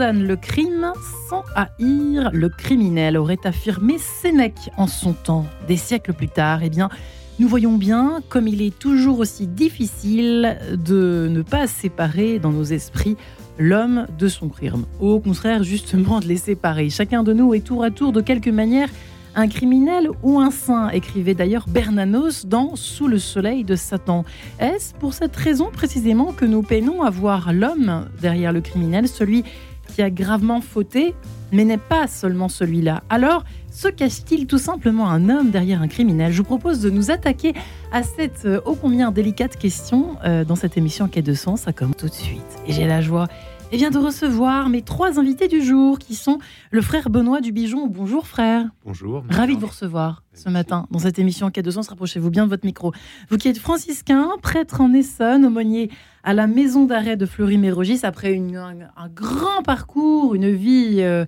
le crime sans haïr le criminel, aurait affirmé Sénèque en son temps. Des siècles plus tard, eh bien, nous voyons bien comme il est toujours aussi difficile de ne pas séparer dans nos esprits l'homme de son crime. Au contraire, justement, de les séparer. Chacun de nous est tour à tour de quelque manière un criminel ou un saint, écrivait d'ailleurs Bernanos dans Sous le soleil de Satan. Est-ce pour cette raison précisément que nous peinons à voir l'homme derrière le criminel, celui qui a gravement fauté, mais n'est pas seulement celui-là Alors, se cache-t-il tout simplement un homme derrière un criminel? Je vous propose de nous attaquer à cette euh, ô combien délicate question euh, dans cette émission Quai de Sens. Ça commence tout de suite. Et j'ai la joie et vient de recevoir mes trois invités du jour, qui sont le frère Benoît du Bijon. Bonjour frère. Bonjour. Ravi de vous recevoir ce matin dans cette émission Quai de Sens. Rapprochez-vous bien de votre micro. Vous qui êtes franciscain, prêtre en Essonne, aumônier à la maison d'arrêt de Fleury-Mérogis, après un, grand parcours, une vie... Euh,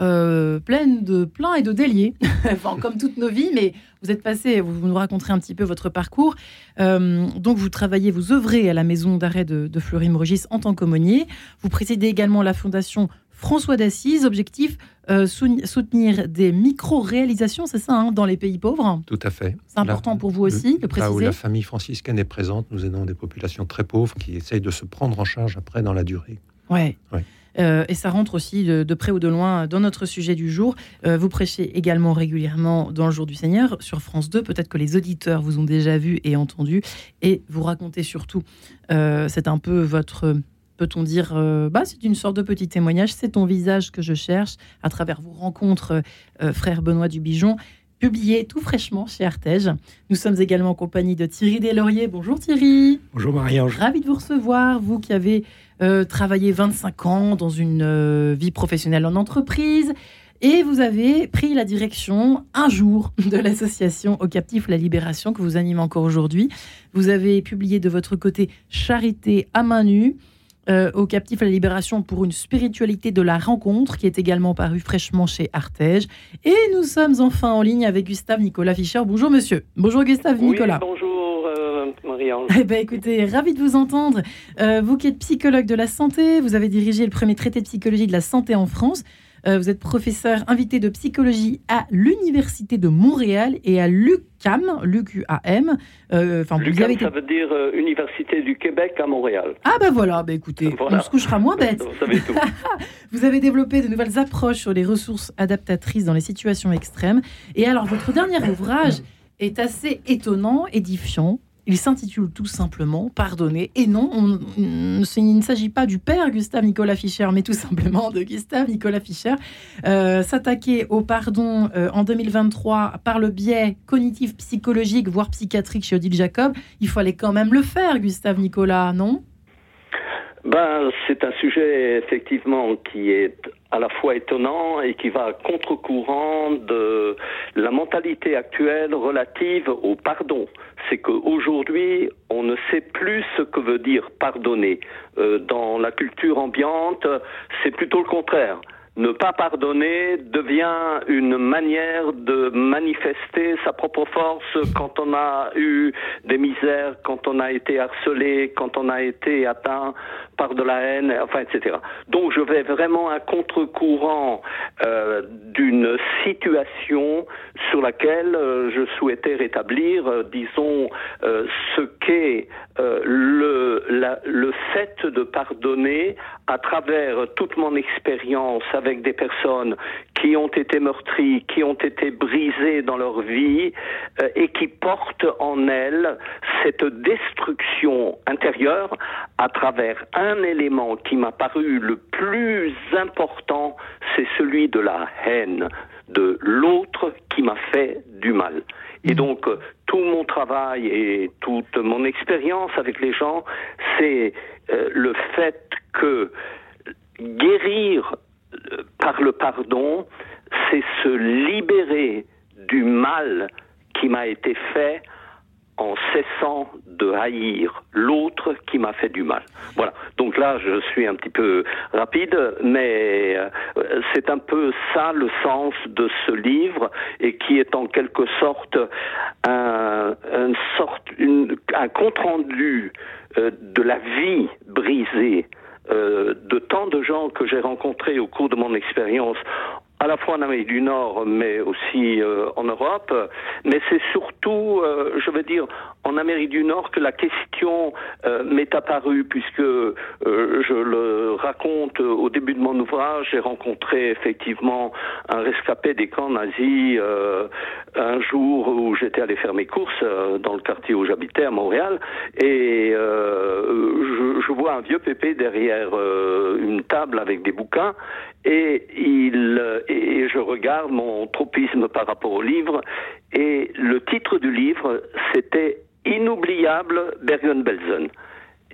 euh, pleine de plein et de déliés, enfin, comme toutes nos vies, mais vous êtes passé, vous nous raconterez un petit peu votre parcours. Euh, donc vous travaillez, vous œuvrez à la maison d'arrêt de, de Fleury-Mérogis en tant qu'aumônier. Vous présidez également la fondation François d'Assise, objectif euh, soutenir des micro-réalisations, c'est ça, hein, dans les pays pauvres Tout à fait. C'est important pour vous aussi de préciser. Là où la famille franciscaine est présente, nous aidons des populations très pauvres qui essayent de se prendre en charge après dans la durée. Ouais. ouais. Euh, et ça rentre aussi de, près ou de loin dans notre sujet du jour. Euh, vous prêchez également régulièrement dans le Jour du Seigneur sur France 2. Peut-être que les auditeurs vous ont déjà vu et entendu. Et vous racontez surtout, euh, c'est un peu votre peut-on dire, bah, c'est une sorte de petit témoignage, c'est ton visage que je cherche à travers vos rencontres, frère Benoît Dubijon, publié tout fraîchement chez Artege. Nous sommes également en compagnie de Thierry Deslauriers. Bonjour Thierry. Bonjour Marie-Ange. Ravi de vous recevoir, vous qui avez euh, travaillé 25 ans dans une euh, vie professionnelle en entreprise. Et vous avez pris la direction un jour de l'association Au Captif La Libération que vous animez encore aujourd'hui. Vous avez publié de votre côté Charité à main nue, euh, au captif la libération pour une spiritualité de la rencontre, qui est également paru fraîchement chez Artege. Et nous sommes enfin en ligne avec Gustave Nicolas Fischer. Bonjour monsieur. Bonjour Gustave Nicolas. bonjour Marie-Ange. Eh ben, écoutez, ravi de vous entendre. Euh, vous qui êtes psychologue de la santé, vous avez dirigé le premier traité de psychologie de la santé en France. Euh, vous êtes professeur invité de psychologie à l'Université de Montréal et à l'UQAM, l'UQAM. Euh, avez ça veut dire euh, Université du Québec à Montréal. Ah ben voilà, ben écoutez, on se couchera moins bête. Vous, savez tout. vous avez développé de nouvelles approches sur les ressources adaptatrices dans les situations extrêmes. Et alors, votre dernier ouvrage est assez étonnant, édifiant, il s'intitule tout simplement Pardonner. Et non, il ne s'agit pas du père Gustave Nicolas Fischer, mais tout simplement de Gustave Nicolas Fischer. Euh, s'attaquer au pardon euh, en 2023 par le biais cognitif, psychologique, voire psychiatrique chez Odile Jacob, il fallait quand même le faire, Gustave Nicolas, non? Ben, c'est un sujet effectivement qui est à la fois étonnant et qui va à contre-courant de la mentalité actuelle relative au pardon. C'est qu'aujourd'hui, on ne sait plus ce que veut dire pardonner. Euh, dans la culture ambiante, c'est plutôt le contraire ne pas pardonner devient une manière de manifester sa propre force quand on a eu des misères, quand on a été harcelé, quand on a été atteint par de la haine, enfin, etc. Donc je vais vraiment à contre-courant euh, d'une situation sur laquelle euh, je souhaitais rétablir, euh, disons, ce qu'est le, le fait de pardonner à travers toute mon expérience avec des personnes qui ont été meurtries, qui ont été brisées dans leur vie euh, et qui portent en elles cette destruction intérieure à travers un élément qui m'a paru le plus important, c'est celui de la haine de l'autre qui m'a fait du mal. Et mmh. donc, euh, tout mon travail et toute mon expérience avec les gens, c'est euh, le fait que guérir par le pardon, c'est se libérer du mal qui m'a été fait en cessant de haïr l'autre qui m'a fait du mal. Voilà. Donc là, je suis un petit peu rapide, mais euh, c'est un peu ça le sens de ce livre et qui est en quelque sorte un, compte rendu euh, de la vie brisée euh, de tant de gens que j'ai rencontrés au cours de mon expérience à la fois en Amérique du Nord, mais aussi euh, en Europe. Mais c'est surtout, euh, je veux dire, en Amérique du Nord que la question euh, m'est apparue, puisque je le raconte au début de mon ouvrage, j'ai rencontré effectivement un rescapé des camps nazis un jour où j'étais allé faire mes courses dans le quartier où j'habitais à Montréal, et je, je, vois un vieux pépé derrière une table avec des bouquins, et il et je regarde mon tropisme par rapport au livre et le titre du livre c'était Inoubliable Bergen-Belsen.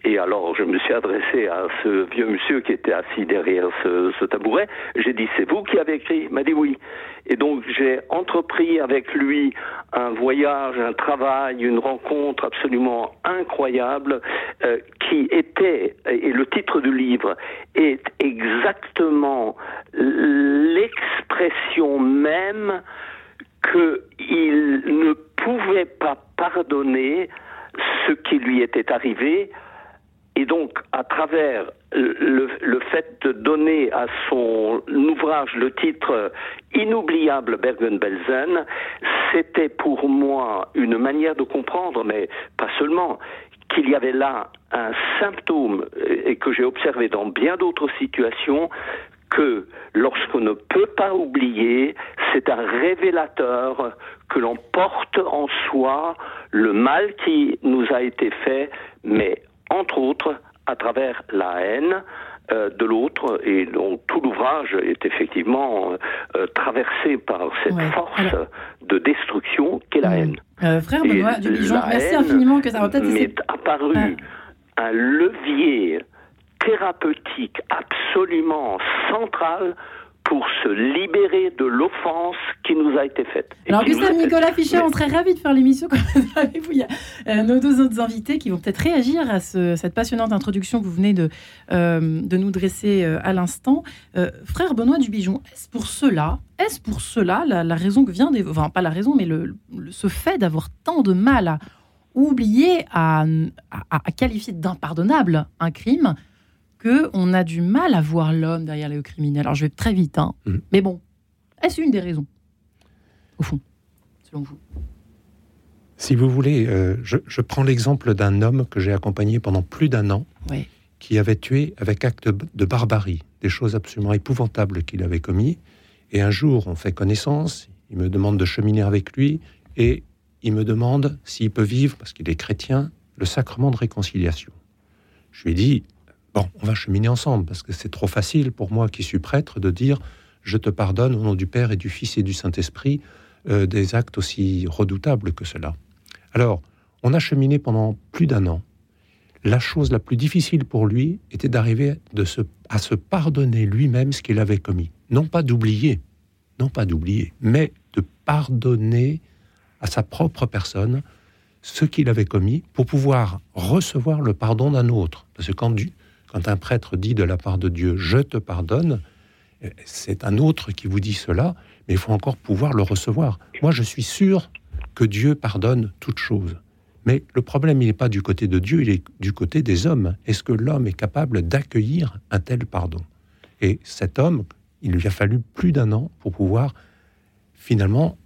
Et alors, je me suis adressé à ce vieux monsieur qui était assis derrière ce, ce tabouret. J'ai dit, c'est vous qui avez écrit? Il m'a dit oui. Et donc, j'ai entrepris avec lui un voyage, un travail, une rencontre absolument incroyable euh, qui était, et le titre du livre est exactement l'expression même qu'il ne pouvait pas pardonner ce qui lui était arrivé. Et donc, à travers le, fait de donner à son ouvrage le titre Inoubliable Bergen-Belsen, c'était pour moi une manière de comprendre, mais pas seulement, qu'il y avait là un symptôme, et que j'ai observé dans bien d'autres situations, que lorsqu'on ne peut pas oublier, c'est un révélateur que l'on porte en soi le mal qui nous a été fait, mais entre autres à travers la haine euh, de l'autre, et donc tout l'ouvrage est effectivement euh, traversé par cette force de destruction qu'est la haine. Euh, frère Benoît merci infiniment que ça m'est apparu ah. un levier thérapeutique absolument central pour se libérer de l'offense qui nous a été faite. Alors, Gustave Nicolas Fischer, on serait ravis de faire l'émission avec vous. Il y a euh, nos deux autres invités qui vont peut-être réagir à cette passionnante introduction que vous venez de, euh, de nous dresser euh, à l'instant. frère Benoît Dubijon, est-ce pour cela, est-ce pour cela la, raison que vient d'évoquer, enfin pas la raison, mais le, ce fait d'avoir tant de mal à oublier, à, à qualifier d'impardonnable un crime que on a du mal à voir l'homme derrière les criminels. Alors je vais très vite, hein. Mhm. mais bon, est-ce une des raisons, au fond, selon vous? Si vous voulez, euh, je, prends l'exemple d'un homme que j'ai accompagné pendant plus d'un an, qui avait tué avec acte de barbarie, des choses absolument épouvantables qu'il avait commis. Et un jour, on fait connaissance, il me demande de cheminer avec lui, et il me demande s'il peut vivre, parce qu'il est chrétien, le sacrement de réconciliation. Je lui ai dit, On va cheminer ensemble, parce que c'est trop facile pour moi qui suis prêtre de dire je te pardonne au nom du Père et du Fils et du Saint-Esprit euh, des actes aussi redoutables que cela. Alors, on a cheminé pendant plus d'un an. La chose la plus difficile pour lui était d'arriver à se pardonner lui-même ce qu'il avait commis. Non pas d'oublier, non pas d'oublier, mais de pardonner à sa propre personne ce qu'il avait commis pour pouvoir recevoir le pardon d'un autre. Parce que quand, quand un prêtre dit de la part de Dieu Je te pardonne, c'est un autre qui vous dit cela, mais il faut encore pouvoir le recevoir. Moi, je suis sûr que Dieu pardonne toutes choses. Mais le problème, il n'est pas du côté de Dieu, il est du côté des hommes. Est-ce que l'homme est capable d'accueillir un tel pardon? Et cet homme, il lui a fallu plus d'un an pour pouvoir finalement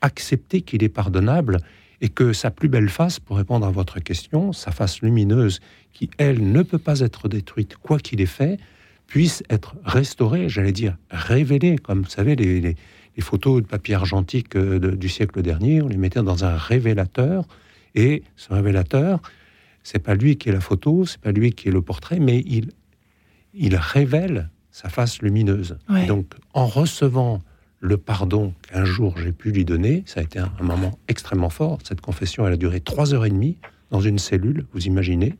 accepter qu'il est pardonnable et que sa plus belle face, pour répondre à votre question, sa face lumineuse, qui, elle, ne peut pas être détruite, quoi qu'il ait fait, puisse être restaurée, j'allais dire révélée, comme vous savez, les, photos de papier argentique euh, du siècle dernier, on les mettait dans un révélateur, et ce révélateur, c'est pas lui qui est la photo, c'est pas lui qui est le portrait, mais il, il révèle sa face lumineuse. Donc, en recevant le pardon qu'un jour j'ai pu lui donner, ça a été un, moment extrêmement fort. Cette confession, elle a duré trois heures et demie dans une cellule, vous imaginez.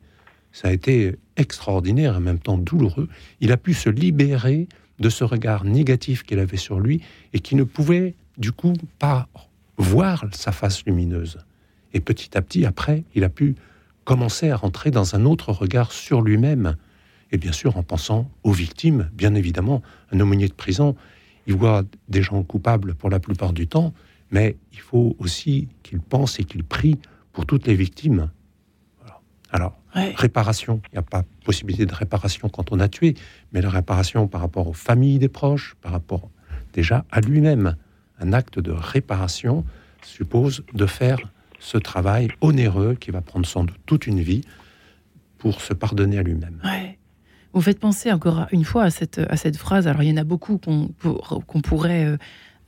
Ça a été extraordinaire, en même temps douloureux. Il a pu se libérer de ce regard négatif qu'il avait sur lui et qui ne pouvait, du coup, pas voir sa face lumineuse. Et petit à petit, après, il a pu commencer à rentrer dans un autre regard sur lui-même. Et bien sûr, en pensant aux victimes, bien évidemment, un aumônier de prison, il voit des gens coupables pour la plupart du temps, mais il faut aussi qu'il pense et qu'il prie pour toutes les victimes. Alors, réparation, il n'y a pas possibilité de réparation quand on a tué, mais la réparation par rapport aux familles des proches, par rapport déjà à lui-même. Un acte de réparation suppose de faire ce travail onéreux qui va prendre sans doute toute une vie pour se pardonner à lui-même. Vous faites penser encore une fois à cette, à cette phrase. Alors, il y en a beaucoup qu'on pourrait euh,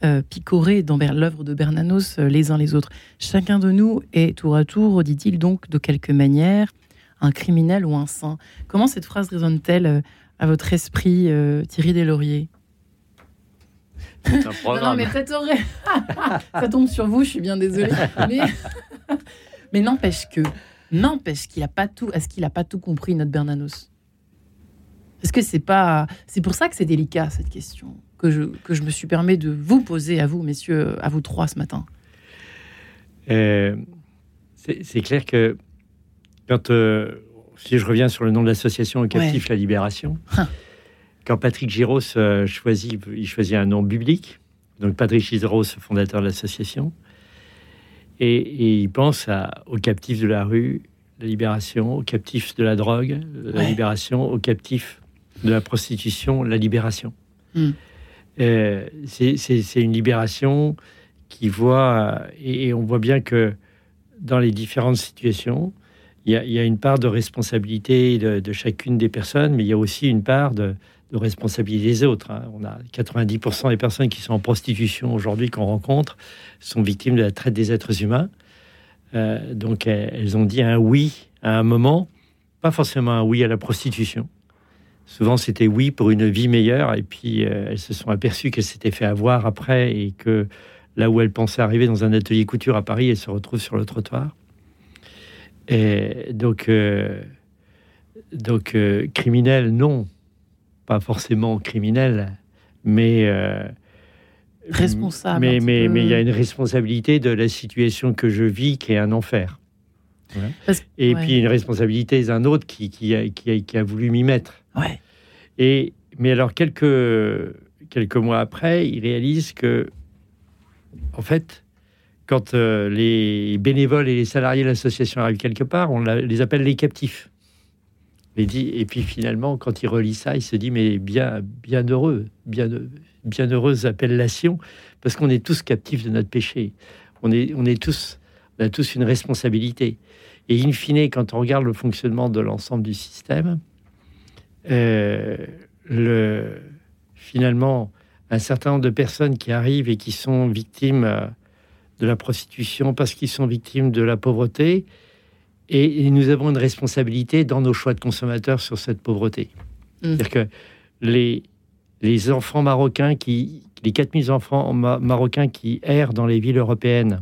euh, picorer dans l'œuvre de Bernanos euh, les uns les autres. Chacun de nous est tour à tour, dit-il donc, de quelque manière, un criminel ou un saint. Comment cette phrase résonne-t-elle à votre esprit, Thierry Deslauriers? Programme. Non, mais peut-être ça tombe sur vous, je suis bien désolée. Mais, mais n'empêche que, n'empêche qu'il a pas tout, est-ce qu'il a pas tout compris notre Bernanos? Est-ce que c'est pas, c'est pour ça que c'est délicat cette question que je que je me suis permis de vous poser à vous, messieurs, à vous trois ce matin. Euh, c'est clair que quand euh, si je reviens sur le nom de l'association Captif la Libération. Hein quand Patrick Giros euh, choisit, il choisit un nom biblique. Donc Patrick Giros, fondateur de l'association, et, il pense aux captifs de la rue, la libération, aux captifs de la drogue, la libération, aux captifs de la prostitution, la libération. Hmm. Euh, c'est une libération qui voit, et, on voit bien que dans les différentes situations, il y, a, une part de responsabilité de, chacune des personnes, mais il y a aussi une part de, de responsabiliser les autres. Hein. On a 90% des personnes qui sont en prostitution aujourd'hui qu'on rencontre sont victimes de la traite des êtres humains. Euh, donc elles ont dit un oui à un moment, pas forcément un oui à la prostitution. Souvent c'était oui pour une vie meilleure et puis euh, elles se sont aperçues qu'elles s'étaient fait avoir après et que là où elles pensaient arriver dans un atelier couture à Paris, elles se retrouvent sur le trottoir. Et donc, euh, donc criminel, non pas forcément criminel, mais euh, responsable. Mais mais mais il y a une responsabilité de la situation que je vis qui est un enfer. et puis une responsabilité d'un autre qui, qui, a, qui, a, voulu m'y mettre. Ouais. Et mais alors quelques quelques mois après, il réalise que en fait, quand euh, les bénévoles et les salariés de l'association arrivent quelque part, on les appelle les captifs et puis finalement, quand il relit ça, il se dit mais bien, bien heureux, bien, bien heureuse appellation, parce qu'on est tous captifs de notre péché. On est, on est tous, on a tous une responsabilité. Et in fine, quand on regarde le fonctionnement de l'ensemble du système, le, finalement, un certain nombre de personnes qui arrivent et qui sont victimes euh, de la prostitution parce qu'ils sont victimes de la pauvreté, et, nous avons une responsabilité dans nos choix de consommateurs sur cette pauvreté. Mm. C'est-à-dire que les, les enfants marocains, qui, les 4000 enfants marocains qui errent dans les villes européennes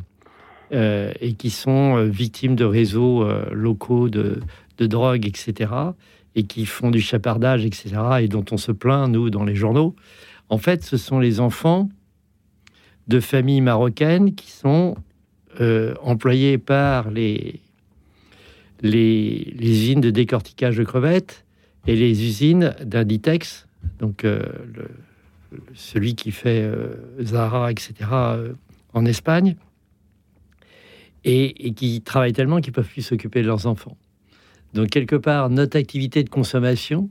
euh, et qui sont euh, victimes de réseaux euh, locaux de, de, drogue, etc., et qui font du chapardage, etc., et dont on se plaint, nous, dans les journaux, en fait, ce sont les enfants de familles marocaines qui sont employés par les, les, usines de décortiquage de crevettes et les usines d'Inditex, donc euh, celui qui fait euh, Zara, etc., euh, en Espagne, et, qui travaillent tellement qu'ils peuvent plus s'occuper de leurs enfants. Donc, quelque part, notre activité de consommation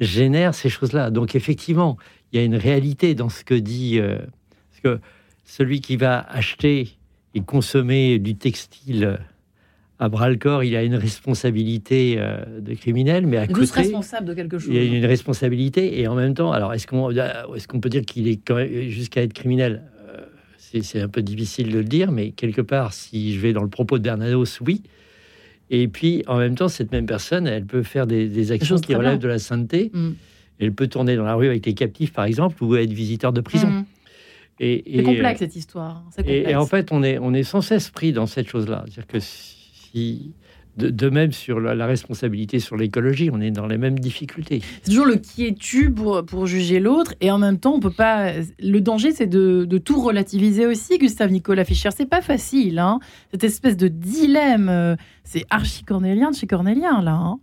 génère ces choses-là. Donc, effectivement, il y a une réalité dans ce que dit. parce que celui qui va acheter et consommer du textile à bras le corps, il a une responsabilité euh, de criminel, mais à côté, responsable de quelque chose. Il a une responsabilité et en même temps, alors est-ce qu'on euh, est-ce qu'on peut dire qu'il est jusqu'à être criminel? Euh, C'est un peu difficile de le dire, mais quelque part, si je vais dans le propos de Bernanos, oui. Et puis, en même temps, cette même personne, elle peut faire des, actions qui relèvent de la sainteté. Mm. Elle peut tourner dans la rue avec les captifs, par exemple, ou être visiteur de prison. Mm. Et, c'est complexe cette histoire. Et, et, en fait, on est, on est sans cesse pris dans cette chose-là. C'est-à-dire que de, même sur la, responsabilité sur l'écologie, on est dans les mêmes difficultés. C'est toujours le qui es-tu pour, pour juger l'autre, et en même temps, on peut pas. Le danger, c'est de, tout relativiser aussi, Gustave Nicolas Fischer. C'est pas facile, hein cette espèce de dilemme. Euh, c'est archi cornélien de chez cornélien, là. Hein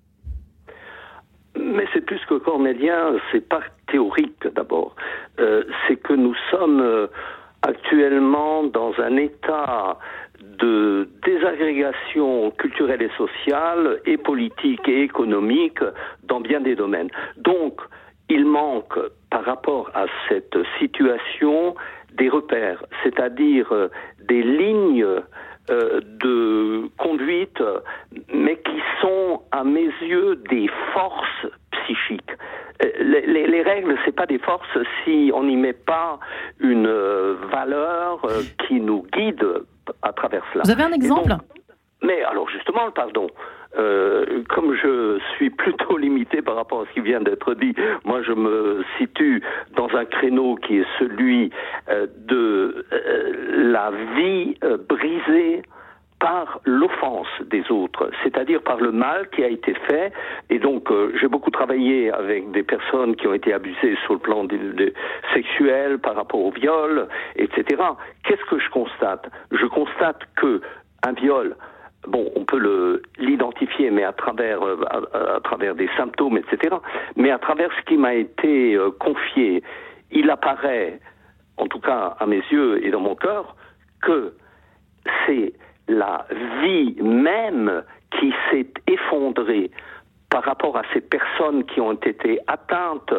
mais c'est plus que cornélien, c'est pas théorique d'abord. Euh, c'est que nous sommes. Euh, actuellement dans un état de désagrégation culturelle et sociale et politique et économique dans bien des domaines. Donc, il manque par rapport à cette situation des repères, c'est-à-dire euh, des lignes euh, de conduite, mais qui sont à mes yeux des forces Euh, les, les, les règles, c'est pas des forces si on n'y met pas une valeur qui nous guide à travers cela. Vous avez un exemple? Mais alors justement, pardon. Euh, comme je suis plutôt limité par rapport à ce qui vient d'être dit, moi je me situe dans un créneau qui est celui euh, de euh, la vie brisée par l'offense des autres, c'est-à-dire par le mal qui a été fait. Et donc, j'ai beaucoup travaillé avec des personnes qui ont été abusées sur le plan sexuel, par rapport au viol, etc. Qu'est-ce que je constate? Je constate que un viol, bon, on peut l'identifier, mais à travers, euh, à, travers des symptômes, etc. Mais à travers ce qui m'a été euh, confié, il apparaît, en tout cas à mes yeux et dans mon cœur, que c'est la vie même qui s'est effondrée par rapport à ces personnes qui ont été atteintes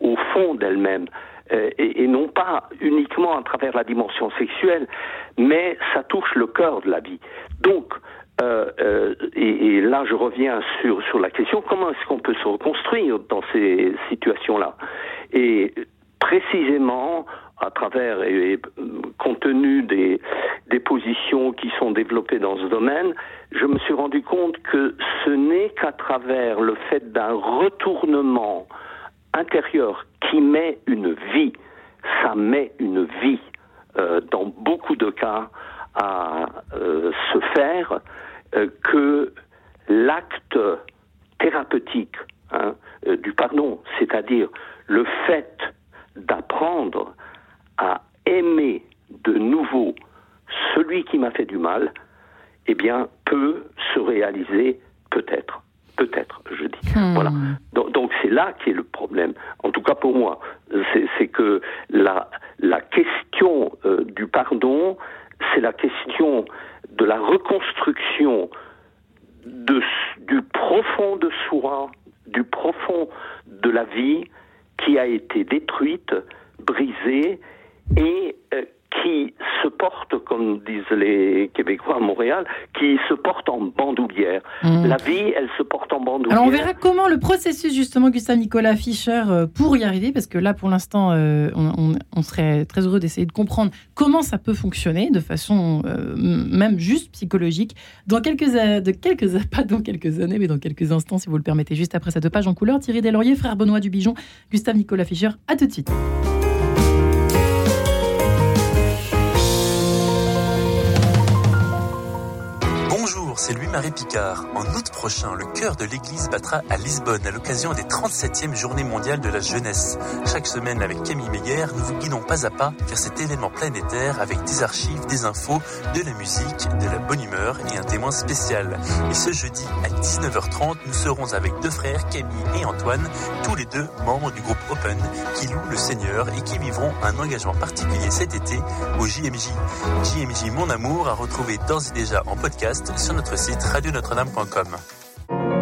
au fond d'elles-mêmes. Euh, et, et, non pas uniquement à travers la dimension sexuelle, mais ça touche le cœur de la vie. Donc, euh, euh, et, et, là, je reviens sur, sur la question comment est-ce qu'on peut se reconstruire dans ces situations-là? Et précisément, à travers et, compte tenu des, des positions qui sont développées dans ce domaine, je me suis rendu compte que ce n'est qu'à travers le fait d'un retournement intérieur qui met une vie, ça met une vie euh, dans beaucoup de cas à euh, se faire euh, que l'acte thérapeutique hein, euh, du pardon, c'est-à-dire le fait d'apprendre à aimer de nouveau celui qui m'a fait du mal, eh bien, peut se réaliser peut-être. Peut-être, je dis. Hmm. Voilà. Donc c'est là qui est le problème. En tout cas pour moi, c'est que la, la question euh, du pardon, c'est la question de la reconstruction de, du profond de soi, du profond de la vie qui a été détruite, brisée et euh, qui se porte, comme disent les Québécois à Montréal, qui se porte en bandoulière. Hmm. La vie, elle se porte en bandoulière. Alors on verra comment le processus, justement, Gustave Nicolas Fischer, euh, pour y arriver, parce que là, pour l'instant, euh, on, serait très heureux d'essayer de comprendre comment ça peut fonctionner de façon euh, même juste psychologique. Dans quelques, de quelques, pas dans quelques années, mais dans quelques instants, si vous le permettez, juste après cette page en couleur, Thierry Deslauriers, frère Benoît Dubigeon, Gustave Nicolas Fischer, à tout de suite. C'est Louis-Marie Picard. En août prochain, le cœur de l'Église battra à Lisbonne à l'occasion des 37e Journées mondiales de la jeunesse. Chaque semaine, avec Camille Meyer, nous vous guidons pas à pas vers cet événement planétaire avec des archives, des infos, de la musique, de la bonne humeur et un témoin spécial. Et ce jeudi à 19h30, nous serons avec deux frères, Camille et Antoine, tous les deux membres du groupe Open, qui louent le Seigneur et qui vivront un engagement particulier cet été au JMJ. JMJ Mon Amour a retrouvé d'ores et déjà en podcast sur notre site radionotre-dame.com.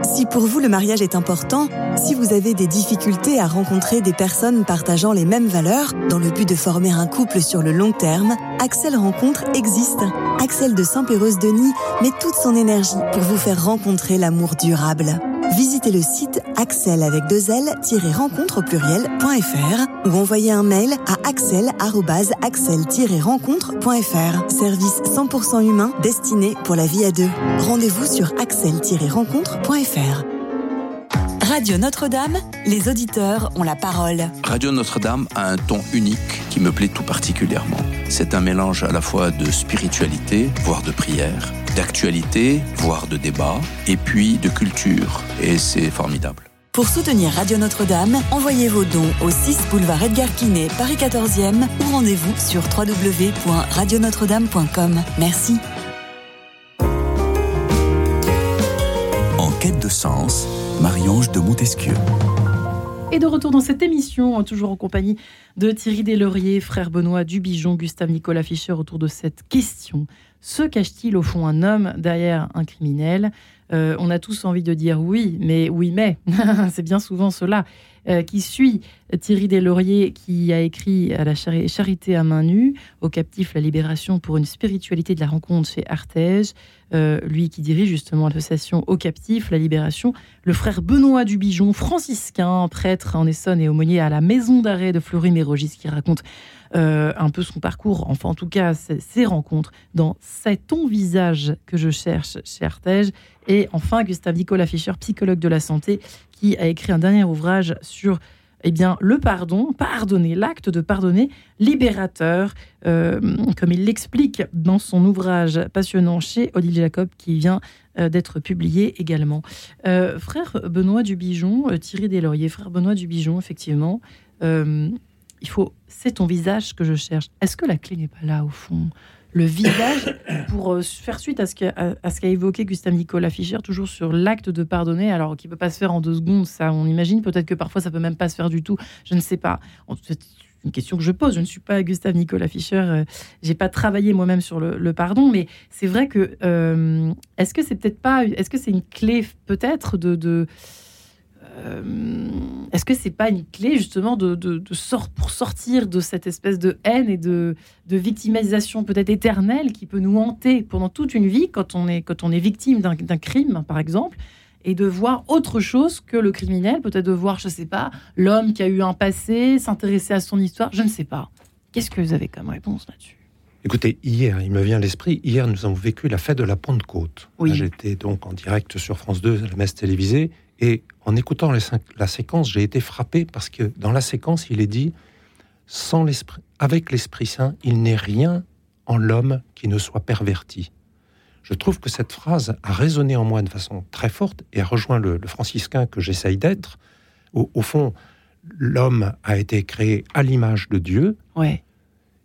Si pour vous le mariage est important, si vous avez des difficultés à rencontrer des personnes partageant les mêmes valeurs dans le but de former un couple sur le long terme, Axel Rencontre existe. Axel de Saint-Pérouse-Denis met toute son énergie pour vous faire rencontrer l'amour durable visitez le site axel avec deux rencontre pluriel.fr ou envoyez un mail à axel-rencontre.fr. Service 100% humain destiné pour la vie à deux. Rendez-vous sur axel-rencontre.fr. Radio Notre-Dame, les auditeurs ont la parole. Radio Notre-Dame a un ton unique qui me plaît tout particulièrement. C'est un mélange à la fois de spiritualité, voire de prière, d'actualité, voire de débat, et puis de culture. Et c'est formidable. Pour soutenir Radio Notre-Dame, envoyez vos dons au 6 boulevard Edgar Quinet, Paris 14e ou rendez-vous sur www.radionotre-dame.com. Merci. En quête de sens, Marie-Ange de Montesquieu. Et de retour dans cette émission, toujours en compagnie de Thierry Deslauriers, frère Benoît Dubijon, Gustave Nicolas Fischer, autour de cette question. Se cache-t-il au fond un homme derrière un criminel? Euh, On a tous envie de dire oui, mais oui, mais c'est bien souvent cela. Euh, qui suit Thierry Deslauriers, qui a écrit à la Charité à main nue, au captif La Libération pour une spiritualité de la rencontre chez Artege, euh, lui qui dirige justement l'association Au captif, La Libération, le frère Benoît Dubijon, franciscain, prêtre en Essonne et aumônier à la maison d'arrêt de Fleury-Mérogis, qui raconte euh, un peu son parcours, enfin en tout cas ses, rencontres dans C'est ton visage que je cherche chez Artege. Et enfin, Gustave Nicolas Fischer, psychologue de la santé, qui a écrit un dernier ouvrage sur eh bien, le pardon, pardonner, l'acte de pardonner, libérateur, euh, comme il l'explique dans son ouvrage passionnant chez Odile Jacob, qui vient euh, d'être publié également. Frère Benoît Dubijon, Thierry Deslauriers, frère Benoît Dubijon, effectivement, il faut, c'est ton visage que je cherche. Est-ce que la clé n'est pas là, au fond? Le visage pour euh, faire suite à ce qu'a évoqué Gustave Nicolas Fischer, toujours sur l'acte de pardonner, alors qui peut pas se faire en deux secondes, ça on imagine, peut-être que parfois ça peut même pas se faire du tout, je ne sais pas. C'est une question que je pose, je ne suis pas Gustave Nicolas Fischer, euh, j'ai pas travaillé moi-même sur le, pardon, mais c'est vrai que euh, est-ce que c'est peut-être pas, est-ce que c'est une clé peut-être de euh, est-ce que c'est pas une clé justement de, sort pour sortir de cette espèce de haine et de, victimisation peut-être éternelle qui peut nous hanter pendant toute une vie quand on est, quand on est victime d'un crime, par exemple, et de voir autre chose que le criminel, peut-être de voir, je sais pas, l'homme qui a eu un passé, s'intéresser à son histoire, je ne sais pas. Qu'est-ce que vous avez comme réponse là-dessus? Écoutez, hier, il me vient à l'esprit, hier nous avons vécu la fête de la Pentecôte. Oui. J'étais donc en direct sur France 2, la messe télévisée, et en écoutant la séquence, j'ai été frappé parce que dans la séquence, il est dit sans l'esprit, avec l'Esprit Saint, il n'est rien en l'homme qui ne soit perverti. Je trouve que cette phrase a résonné en moi de façon très forte et a rejoint le, franciscain que j'essaye d'être. Au, fond, l'homme a été créé à l'image de Dieu. Ouais.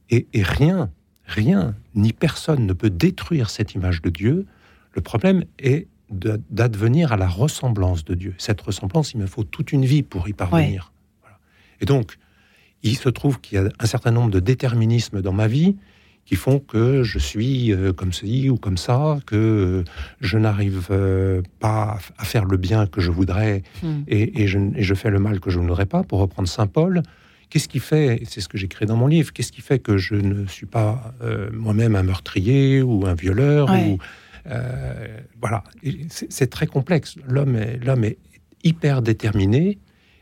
Et, et, rien, rien, ni personne ne peut détruire cette image de Dieu. Le problème est d'advenir à la ressemblance de Dieu. Cette ressemblance, il me faut toute une vie pour y parvenir. Et donc, il se trouve qu'il y a un certain nombre de déterminismes dans ma vie qui font que je suis euh, comme ceci ou comme ça, que euh, je n'arrive euh, pas à faire le bien que je voudrais hmm. et, je, fais le mal que je ne voudrais pas, pour reprendre Saint Paul. Qu'est-ce qui fait, c'est ce que j'écris dans mon livre, qu'est-ce qui fait que je ne suis pas moi-même un meurtrier ou un violeur ou euh, voilà, c'est très complexe. L'homme est, l'homme est hyper déterminé,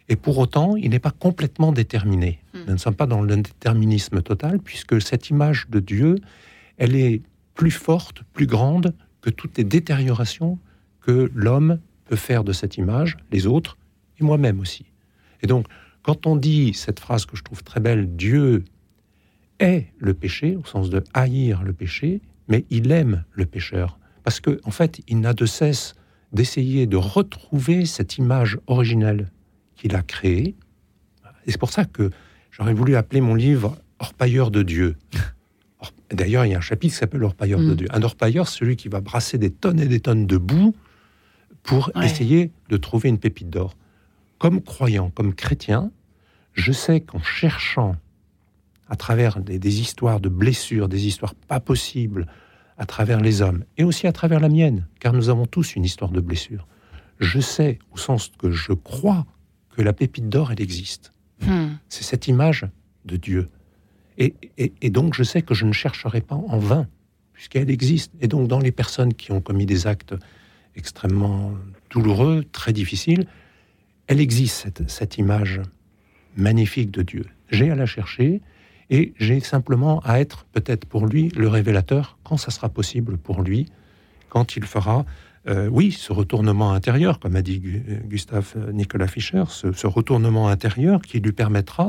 et pour autant, il n'est pas complètement déterminé. Hmm. Nous ne sommes pas dans le déterminisme total, puisque cette image de Dieu, elle est plus forte, plus grande que toutes les détériorations que l'homme peut faire de cette image, les autres, et moi-même aussi. Et donc, quand on dit cette phrase que je trouve très belle, Dieu est le péché, au sens de haïr le péché, mais il aime le pécheur parce qu'en en fait, il n'a de cesse d'essayer de retrouver cette image originelle qu'il a créée. Et c'est pour ça que j'aurais voulu appeler mon livre Orpailleur de Dieu. D'ailleurs, il y a un chapitre qui s'appelle Orpailleur de mm. Dieu. Un orpailleur, celui qui va brasser des tonnes et des tonnes de boue pour essayer de trouver une pépite d'or. Comme croyant, comme chrétien, je sais qu'en cherchant à travers des, histoires de blessures, des histoires pas possibles, à travers les hommes et aussi à travers la mienne, car nous avons tous une histoire de blessure. Je sais, au sens que je crois, que la pépite d'or, elle existe. Hmm. C'est cette image de Dieu. Et, et, donc, je sais que je ne chercherai pas en vain, puisqu'elle existe. Et donc, dans les personnes qui ont commis des actes extrêmement douloureux, très difficiles, elle existe, cette, cette image magnifique de Dieu. J'ai à la chercher, et j'ai simplement à être peut-être pour lui le révélateur quand ça sera possible pour lui, quand il fera, euh, oui, ce retournement intérieur, comme a dit Gustave Nicolas Fischer, ce, retournement intérieur qui lui permettra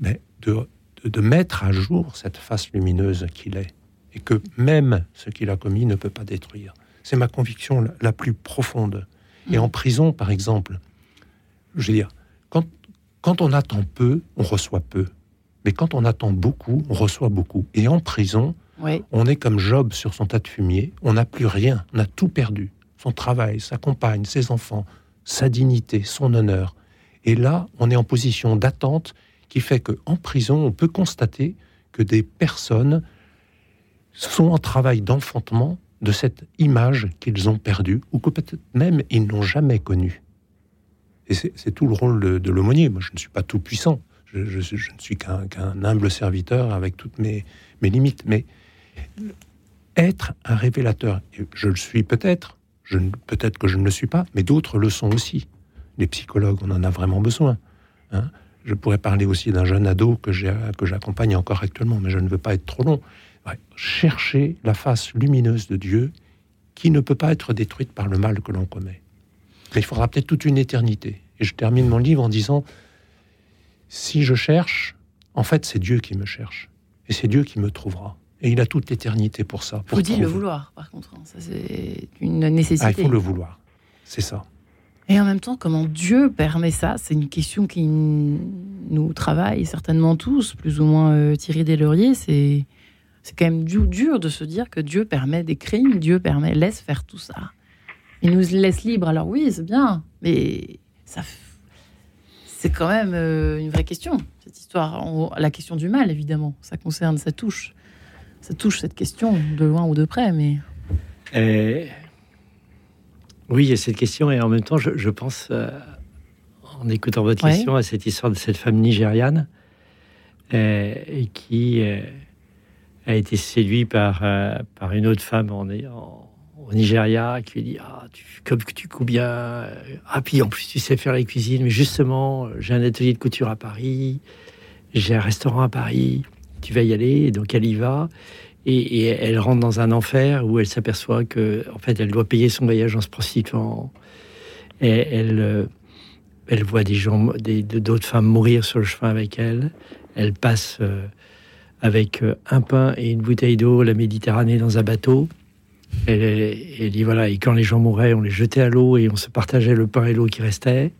mais, de, de, mettre à jour cette face lumineuse qu'il est, et que même ce qu'il a commis ne peut pas détruire. C'est ma conviction la, plus profonde. Et en prison, par exemple, je veux dire, quand, quand on attend peu, on reçoit peu. Mais quand on attend beaucoup, on reçoit beaucoup. Et en prison, on est comme Job sur son tas de fumier. On n'a plus rien. On a tout perdu. Son travail, sa compagne, ses enfants, sa dignité, son honneur. Et là, on est en position d'attente qui fait qu'en prison, on peut constater que des personnes sont en travail d'enfantement de cette image qu'ils ont perdue, ou que peut-être même ils n'ont jamais connue. Et c'est tout le rôle de, l'aumônier. Moi, je ne suis pas tout puissant. Je, ne suis qu'un humble serviteur avec toutes mes, limites. Mais être un révélateur, je le suis peut-être, peut-être que je ne le suis pas, mais d'autres le sont aussi. Les psychologues, on en a vraiment besoin. Hein. je pourrais parler aussi d'un jeune ado que j'accompagne encore actuellement, mais je ne veux pas être trop long. chercher la face lumineuse de Dieu qui ne peut pas être détruite par le mal que l'on commet. Il faudra peut-être toute une éternité. Et je termine mon livre en disant, si je cherche, en fait c'est Dieu qui me cherche. Et c'est Dieu qui me trouvera. Et il a toute l'éternité pour ça. Pour faut le vouloir, par contre. Hein. Ça, c'est une nécessité. Ah, il faut le vouloir. C'est ça. Et en même temps, comment Dieu permet ça C'est une question qui nous travaille certainement tous, plus ou moins euh, Thierry Deslauriers. C'est c'est quand même dur de se dire que Dieu permet des crimes, Dieu permet laisse faire tout ça. Il nous laisse libres. Alors oui, c'est bien, mais ça c'est quand même euh, une vraie question cette histoire. La question du mal, évidemment, ça concerne, ça touche ça touche cette question de loin ou de près, mais. Euh, oui, il y a cette question, et en même temps, je, pense, euh, en écoutant votre question, à cette histoire de cette femme nigériane euh, qui a été séduite par, par une autre femme en, au Nigeria qui lui dit ah, tu, comme tu bien, ah, puis en plus tu sais faire la cuisine, mais justement, j'ai un atelier de couture à Paris, j'ai un restaurant à Paris tu vas y aller. Et donc elle y va. Et, elle rentre dans un enfer où elle s'aperçoit que, en fait, elle doit payer son voyage en se prostituant. Et elle, euh, elle voit des gens, d'autres femmes mourir sur le chemin avec elle. Elle passe euh, avec euh, un pain et une bouteille d'eau la Méditerranée dans un bateau. Elle, elle, dit voilà, et quand les gens mouraient, on les jetait à l'eau et on se partageait le pain et l'eau qui restait.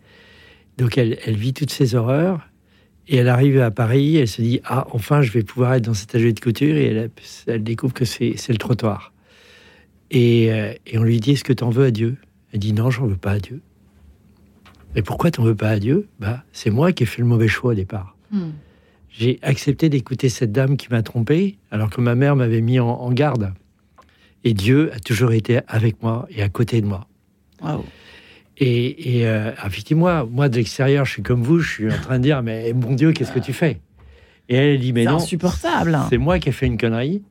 Donc elle, elle vit toutes ces horreurs. Et elle arrive à Paris, elle se dit Ah, enfin, je vais pouvoir être dans cet atelier de couture. Et elle, elle découvre que c'est le trottoir. Et, euh, et, on lui dit Est-ce que tu en veux à Dieu? Elle dit Non, j'en veux pas à Dieu. Mais pourquoi t'en veux pas à Dieu? Bah, C'est moi qui ai fait le mauvais choix au départ. Hmm. J'ai accepté d'écouter cette dame qui m'a trompé, alors que ma mère m'avait mis en, garde. Et Dieu a toujours été avec moi et à côté de moi. Wow. Et, et euh, effectivement, moi de l'extérieur, je suis comme vous, je suis en train de dire, mais bon Dieu, qu'est-ce que tu fais? Et elle dit, mais non, insupportable. C'est moi qui ai fait une connerie,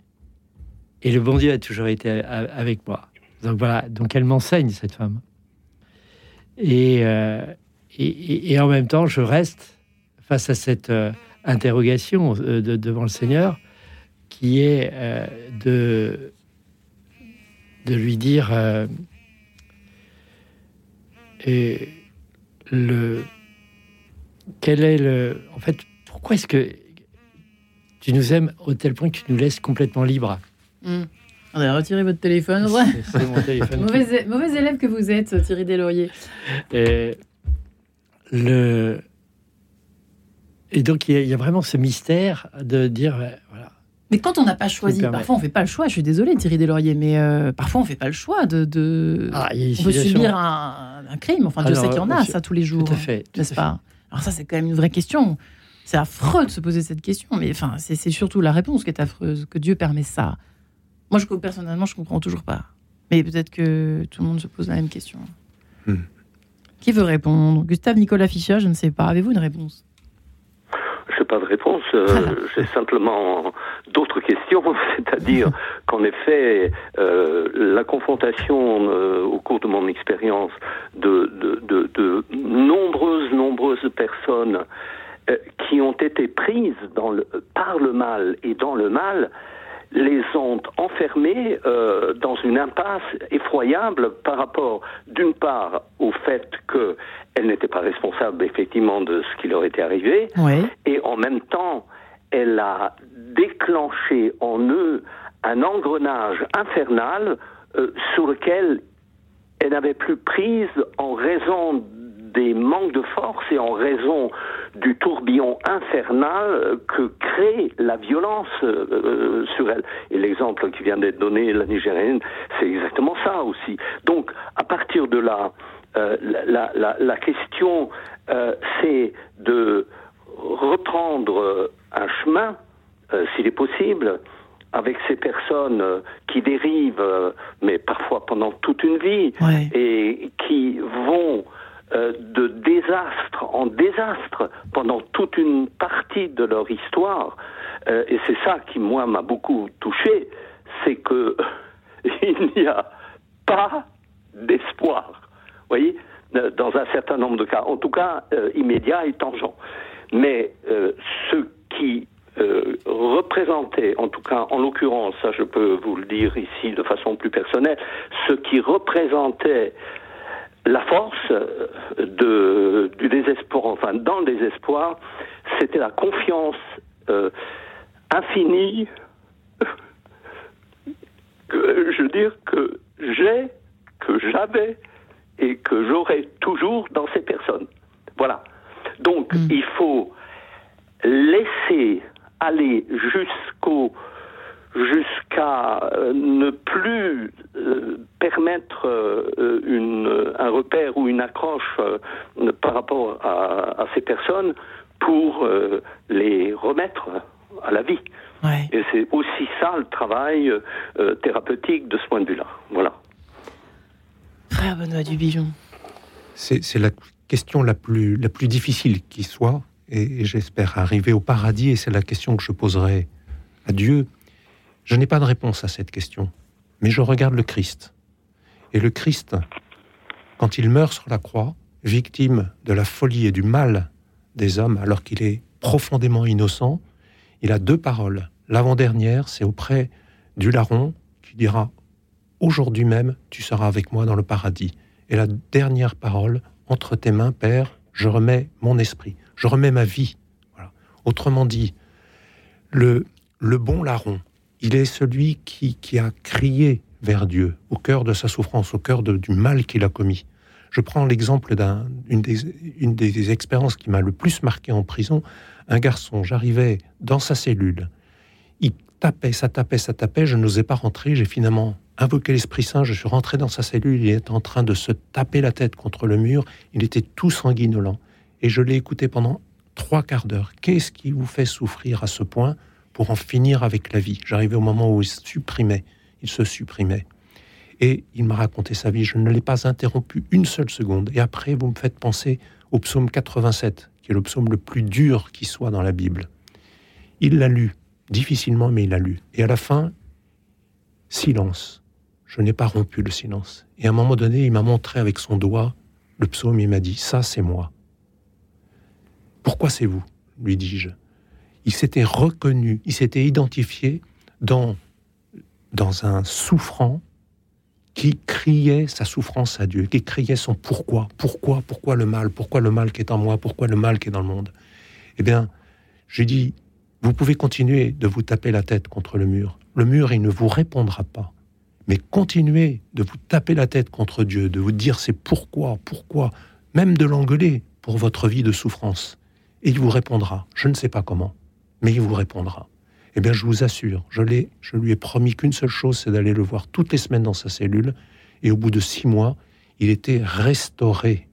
et le bon Dieu a toujours été avec moi. Donc voilà, donc elle m'enseigne cette femme. Et, euh, et, et, en même temps, je reste face à cette euh, interrogation de, devant le Seigneur, qui est de de lui dire et le, quel est le. En fait, pourquoi est-ce que tu nous aimes au tel point que tu nous laisses complètement libres? Mmh. On a retiré votre téléphone, C'est mon téléphone. mauvais, élève que vous êtes, Thierry Deslauriers. Et, le... Et donc, il y, a vraiment ce mystère de dire, voilà, mais quand on n'a pas choisi, parfois on fait pas le choix. Je suis désolée, Thierry Deslauriers, mais euh, parfois on fait pas le choix de. de... Ah, on peut subir un, crime. Enfin, Dieu sait qu'il y en a ça tous les jours. Tout à fait. N'est-ce pas Alors ça, c'est quand même une vraie question. C'est affreux de se poser cette question, mais enfin, c'est surtout la réponse qui est affreuse. Que Dieu permet ça. Moi, je personnellement, je comprends toujours pas. Mais peut-être que tout le monde se pose la même question. Hmm. Qui veut répondre? Gustave Nicolas Fischer, je ne sais pas. Avez-vous une réponse? Je n'ai pas de réponse. Euh, j'ai simplement d'autres questions, c'est-à-dire qu'en effet, euh, la confrontation euh, au cours de mon expérience de, de, de, nombreuses, nombreuses personnes qui ont été prises dans le, par le mal et dans le mal, les ont enfermés euh, dans une impasse effroyable par rapport, d'une part, au fait qu'elle n'était pas responsable effectivement de ce qui leur était arrivé, et en même temps, elle a déclenché en eux un engrenage infernal euh, sur lequel elle n'avait plus prise en raison des manques de force et en raison du tourbillon infernal que crée la violence euh, euh, sur elle. Et l'exemple qui vient d'être donné, la Nigérienne, c'est exactement ça aussi. Donc, à partir de là, euh, la, la, la, question c'est de reprendre un chemin, s'il est possible, avec ces personnes qui dérivent, mais parfois pendant toute une vie, et qui vont de désastre en désastre pendant toute une partie de leur histoire. et c'est ça qui, moi, m'a beaucoup touché, c'est que il n'y a pas d'espoir. Vous voyez, dans un certain nombre de cas, en tout cas euh, immédiat et tangent. Mais euh, ce qui euh, représentait, en tout cas en l'occurrence, ça je peux vous le dire ici de façon plus personnelle, ce qui représentait la force de, du désespoir, enfin dans le désespoir, c'était la confiance infinie je veux dire que j'ai, que j'avais et que j'aurai toujours dans ces personnes. Voilà. Donc, mm. il faut laisser aller jusqu'au jusqu'à euh, ne plus euh, permettre euh, une, un repère ou une accroche par rapport à, ces personnes pour les remettre à la vie. Et c'est aussi ça le travail thérapeutique de ce point de vue-là. Voilà. Frère Benoît Dubigeon. C'est la question la plus, la plus difficile qui soit, et, j'espère arriver au paradis, et c'est la question que je poserai à Dieu. Je n'ai pas de réponse à cette question, mais je regarde le Christ. Et le Christ, quand il meurt sur la croix, victime de la folie et du mal des hommes, alors qu'il est profondément innocent, il a deux paroles. L'avant-dernière, c'est auprès du larron qui dira Aujourd'hui même, tu seras avec moi dans le paradis. Et la dernière parole, entre tes mains, Père, je remets mon esprit, je remets ma vie. Autrement dit, le, le bon larron, il est celui qui, a crié vers Dieu, au cœur de sa souffrance, au cœur du mal qu'il a commis. Je prends l'exemple d'une des, des expériences qui m'a le plus marqué en prison. Un garçon, j'arrivais dans sa cellule, il tapait, ça tapait, ça tapait, je n'osais pas rentrer, j'ai finalement invoqué l'Esprit Saint, je suis rentré dans sa cellule, il était en train de se taper la tête contre le mur, il était tout sanguinolent, et je l'ai écouté pendant trois quarts d'heure. Qu'est-ce qui vous fait souffrir à ce point? Pour en finir avec la vie J'arrivais au moment où il supprimait, il se supprimait. Et il m'a raconté sa vie, je ne l'ai pas interrompu une seule seconde. Et après, vous me faites penser au psaume 87, qui est le psaume le plus dur qui soit dans la Bible. Il l'a lu, difficilement, mais il l'a lu. Et à la fin, silence. Je n'ai pas rompu le silence. Et à un moment donné, il m'a montré avec son doigt le psaume et il m'a dit Ça, c'est moi. Pourquoi c'est vous? lui dis-je. Il s'était reconnu, il s'était identifié dans, dans un souffrant qui criait sa souffrance à Dieu, qui criait son pourquoi, pourquoi, pourquoi le mal, pourquoi le mal qui est en moi, pourquoi le mal qui est dans le monde? Eh bien, j'ai dit, vous pouvez continuer de vous taper la tête contre le mur. Le mur, il ne vous répondra pas. Mais continuez de vous taper la tête contre Dieu, de vous dire c'est pourquoi, pourquoi, même de l'engueuler pour votre vie de souffrance. Et il vous répondra. Je ne sais pas comment, mais il vous répondra. Eh bien, je vous assure, je, je lui ai promis qu'une seule chose, c'est d'aller le voir toutes les semaines dans sa cellule. Et au bout de six mois, il était restauré,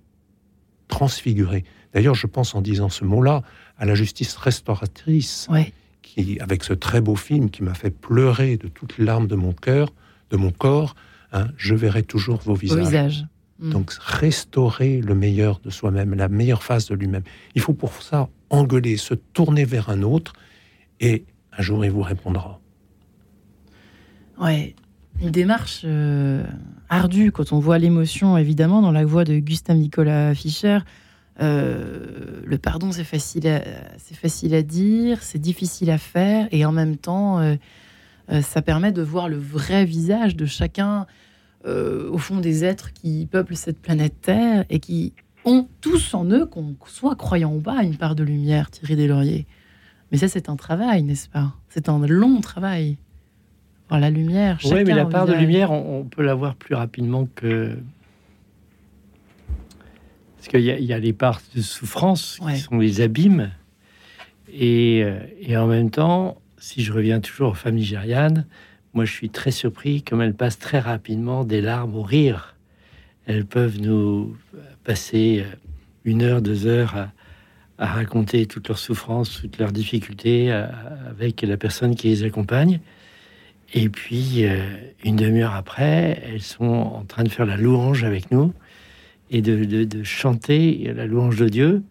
transfiguré. D'ailleurs, je pense en disant ce mot-là à la justice restauratrice, qui, avec ce très beau film qui m'a fait pleurer de toutes les larmes de mon cœur, de mon corps, hein, je verrai toujours vos visages. Hmm. Donc restaurer le meilleur de soi-même, la meilleure face de lui-même. Il faut pour ça engueuler, se tourner vers un autre, et un jour il vous répondra. Ouais, une démarche euh, ardue quand on voit l'émotion évidemment dans la voix de Gustave Nicolas Fischer. Euh, le pardon, c'est facile, à, c'est facile à dire, c'est difficile à faire, et en même temps, euh, ça permet de voir le vrai visage de chacun, au fond des êtres qui peuplent cette planète Terre et qui ont tous en eux, qu'on soit croyant ou pas, une part de lumière tirée des lauriers. Mais ça, c'est un travail, n'est-ce pas? C'est un long travail. Voir la lumière. Oui, mais la part de lumière, on, on peut la voir plus rapidement que parce qu'il y, a les parts de souffrance qui sont les abîmes. Euh, et, en même temps, si je reviens toujours aux femmes nigérianes, moi je suis très surpris comme elles passent très rapidement des larmes au rire. Elles peuvent nous passer une heure, deux heures à, raconter toutes leurs souffrances, toutes leurs difficultés avec la personne qui les accompagne. Et puis, une demi-heure après, elles sont en train de faire la louange avec nous et de, chanter la louange de Dieu.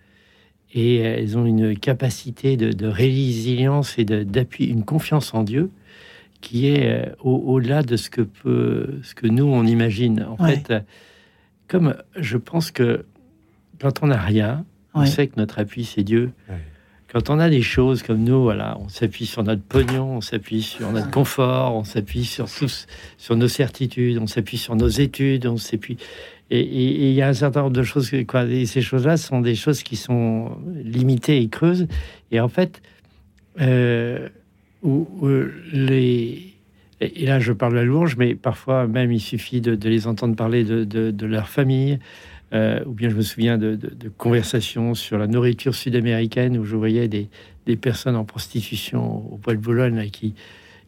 Et elles ont une capacité de, résilience et d'appui, une confiance en Dieu qui est euh, au-delà de ce que peut, ce que nous on imagine. En fait, comme je pense que quand on n'a rien, on sait que notre appui c'est Dieu. Quand on a des choses comme nous, voilà, on s'appuie sur notre pognon, on s'appuie sur notre confort, on s'appuie sur sur nos certitudes, on s'appuie sur nos études, on s'appuie. Et il y a un certain nombre de choses, quoi, et ces choses-là sont des choses qui sont limitées et creuses. Et en fait, euh, où, les et là je parle la louange, mais parfois même il suffit de, les entendre parler de, leur famille, euh, ou bien je me souviens de, conversations sur la nourriture sud-américaine où je voyais des, des, personnes en prostitution au poil de Boulogne qui,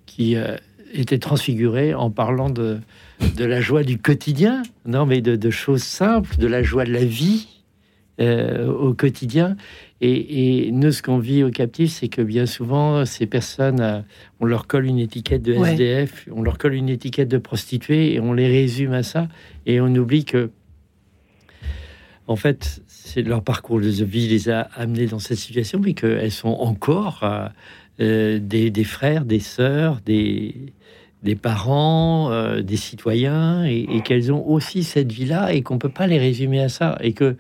qui euh, étaient transfigurées en parlant de, de la joie du quotidien, non mais de, choses simples, de la joie de la vie euh, au quotidien. Et, nous, ce qu'on vit au captif, c'est que bien souvent, ces personnes, euh, on leur colle une étiquette de SDF, on leur colle une étiquette de prostituée, et on les résume à ça, et on oublie que, en fait, c'est leur parcours de vie les a amenés dans cette situation, mais qu'elles sont encore euh, des, frères, des sœurs, des, des parents, des citoyens, et, et qu'elles ont aussi cette vie-là, et qu'on peut pas les résumer à ça, et que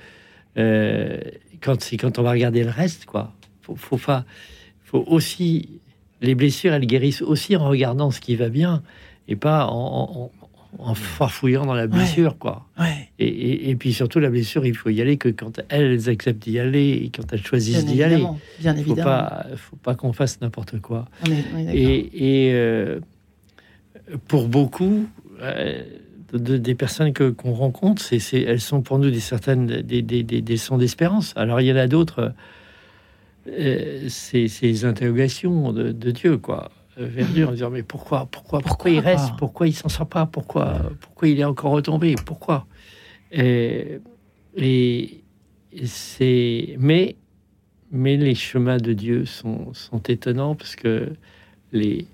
euh, quand c'est quand on va regarder le reste, quoi. Faut, faut pas, faut aussi les blessures, elles guérissent aussi en regardant ce qui va bien et pas en, en, farfouillant dans la blessure, quoi. Et, et, puis surtout la blessure, il faut y aller que quand elles acceptent d'y aller et quand elles choisissent d'y aller. Bien évidemment. Faut pas, faut pas qu'on fasse n'importe quoi. et, et euh, pour beaucoup. Euh, des personnes que qu'on rencontre, c'est, elles sont pour nous des certaines des, des, des, sons d'espérance. Alors il y en a d'autres, euh, c'est ces interrogations de, Dieu, quoi, Dieu en disant mais pourquoi, pourquoi, pourquoi, il reste, pourquoi il s'en sort pas, pourquoi, pourquoi il est encore retombé, pourquoi? Et, et c'est mais mais les chemins de Dieu sont, sont étonnants parce que les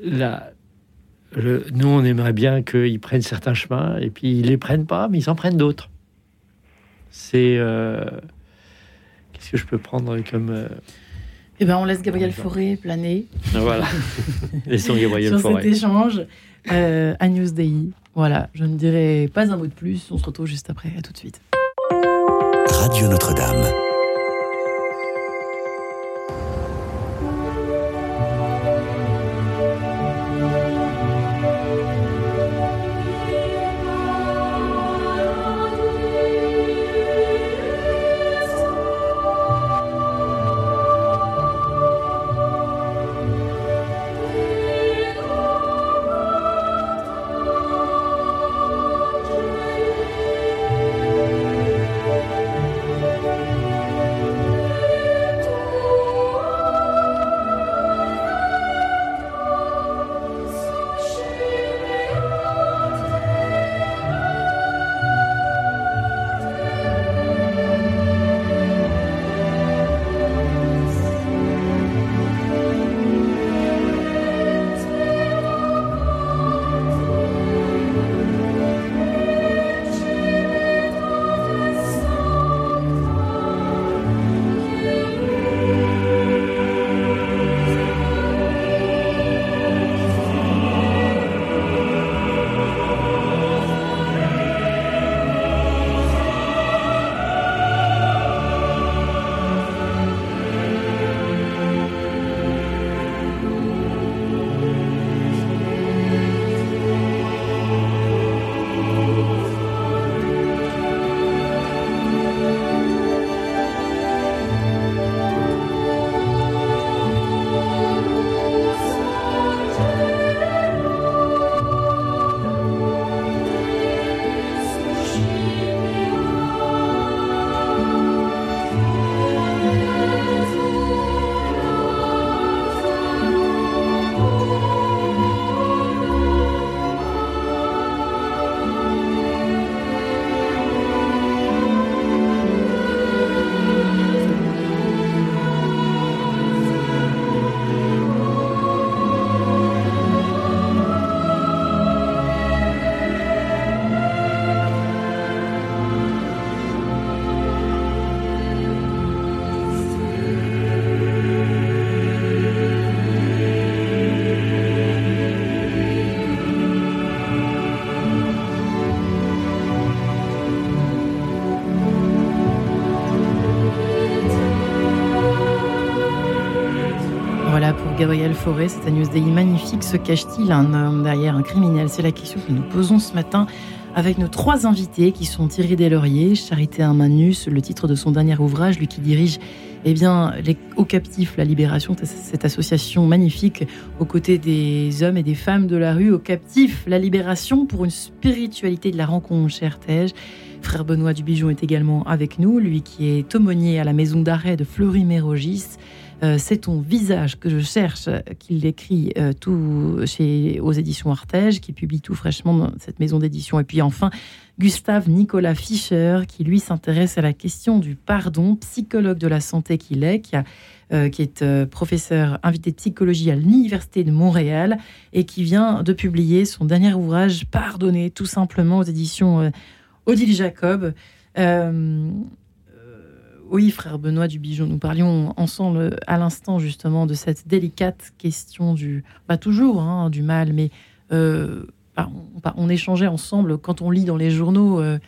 la nous, on aimerait bien qu'ils prennent certains chemins, et puis ils les prennent pas, mais ils en prennent d'autres. C'est. Euh, qu'est-ce que je peux prendre comme. Euh, eh ben, on laisse Gabriel Fauré planer. Voilà. Laissons Gabriel Sur cet échange euh, à Newsday. Voilà, je ne dirai pas un mot de plus. On se retrouve juste après. À tout de suite. Radio Notre-Dame. C'est un Newsday magnifique. Se cache-t-il un homme derrière un criminel? C'est la question que nous posons ce matin avec nos trois invités qui sont Thierry Delaurier, Charité Armanus, le titre de son dernier ouvrage, lui qui dirige eh bien, les, Au la Libération, cette association magnifique aux côtés des hommes et des femmes de la rue. Au Captif, la Libération pour une spiritualité de la rencontre, cher Tej. Frère Benoît Dubijon est également avec nous, lui qui est aumônier à la maison d'arrêt de Fleury-Mérogis. Euh, c'est ton visage que je cherche, qu'il écrit euh, tout chez, aux éditions Artege, qui publie tout fraîchement dans cette maison d'édition. Et puis enfin, Gustave Nicolas Fischer, qui lui s'intéresse à la question du pardon, psychologue de la santé qu'il est, qui, euh, qui est professeur invité de psychologie à l'Université de Montréal et qui vient de publier son dernier ouvrage, Pardonner, tout simplement aux éditions Odile Jacob. Oui, frère Benoît Dubijon, nous parlions ensemble à l'instant justement de cette délicate question du, toujours, hein, du mal, mais euh, bah, on, échangeait ensemble quand on lit dans les journaux, euh,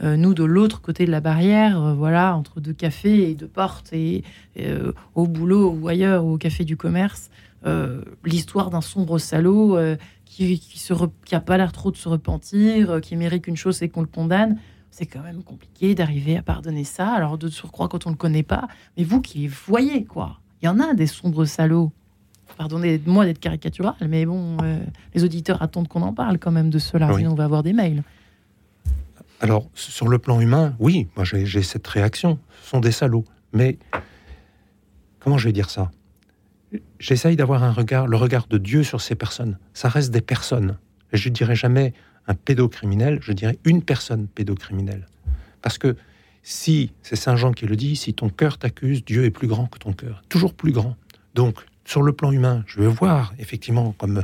euh, nous de l'autre côté de la barrière, voilà, entre deux cafés et deux portes, et, au boulot ou ailleurs, ou au café du commerce, l'histoire d'un sombre salaud qui a pas l'air trop de se repentir, qui mérite qu'une chose, c'est qu'on le condamne c'est quand même compliqué d'arriver à pardonner ça. Alors de surcroît quand on ne le connaît pas, mais vous qui les voyez, quoi. Il y en a des sombres salauds. Pardonnez-moi d'être caricatural, mais bon, euh, les auditeurs attendent qu'on en parle quand même de cela, sinon on va avoir des mails. Alors, sur le plan humain, oui, moi j'ai cette réaction. Ce sont des salauds. Mais comment je vais dire ça? J'essaye d'avoir un regard, le regard de Dieu sur ces personnes. Ça reste des personnes. Je ne dirais jamais un pédocriminel, je dirais une personne pédocriminelle. Parce que si, c'est Saint Jean qui le dit, si ton cœur t'accuse, Dieu est plus grand que ton cœur, toujours plus grand. Donc, sur le plan humain, je veux voir, effectivement, comme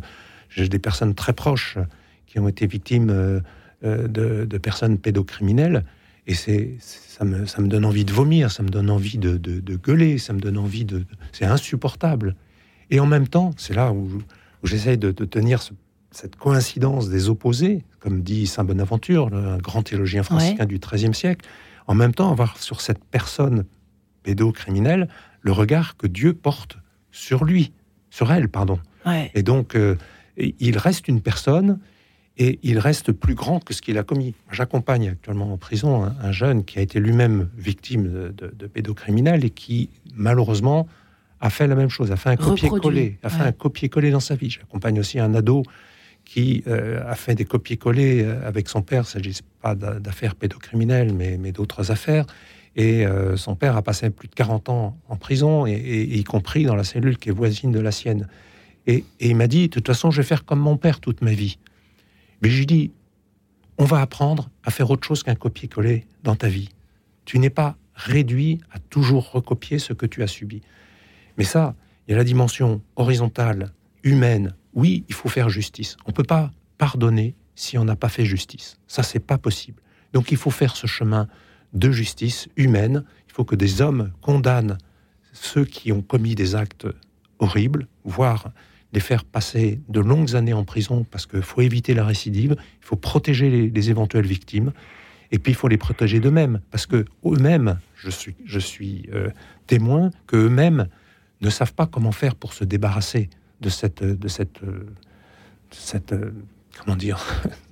j'ai des personnes très proches qui ont été victimes euh, euh, de, personnes pédocriminelles, et c'est, ça, me, ça me donne envie de vomir, ça me donne envie de, gueuler, ça me donne envie de... c'est insupportable. Et en même temps, c'est là où, j'essaye de, tenir ce cette coïncidence des opposés, comme dit Saint Bonaventure, un grand théologien franciscain du XIIIe siècle, en même temps avoir sur cette personne pédocriminelle le regard que Dieu porte sur lui, sur elle, pardon. Et donc, euh, il reste une personne et il reste plus grand que ce qu'il a commis. J'accompagne actuellement en prison un, jeune qui a été lui-même victime de, de, pédocriminels et qui, malheureusement, a fait la même chose, a fait un copier-coller, a fait un copier-coller dans sa vie. J'accompagne aussi un ado qui euh, a fait des copier-coller euh, avec son père. Il ne s'agit pas d'affaires pédocriminelles, mais, mais d'autres affaires. Et euh, son père a passé plus de 40 ans en prison, et, y compris dans la cellule qui est voisine de la sienne. Et, il m'a dit, de toute façon, je vais faire comme mon père toute ma vie. Mais j'ai dit, on va apprendre à faire autre chose qu'un copier-coller dans ta vie. Tu n'es pas réduit à toujours recopier ce que tu as subi. Mais ça, il y a la dimension horizontale, humaine, oui, il faut faire justice. On ne peut pas pardonner si on n'a pas fait justice. Ça, c'est pas possible. Donc il faut faire ce chemin de justice humaine. Il faut que des hommes condamnent ceux qui ont commis des actes horribles, voire les faire passer de longues années en prison parce qu'il faut éviter la récidive, il faut protéger les, éventuelles victimes, et puis il faut les protéger d'eux-mêmes parce que eux-mêmes, je suis, je suis euh, témoin que eux-mêmes ne savent pas comment faire pour se débarrasser de cette, de cette, cette comment dire,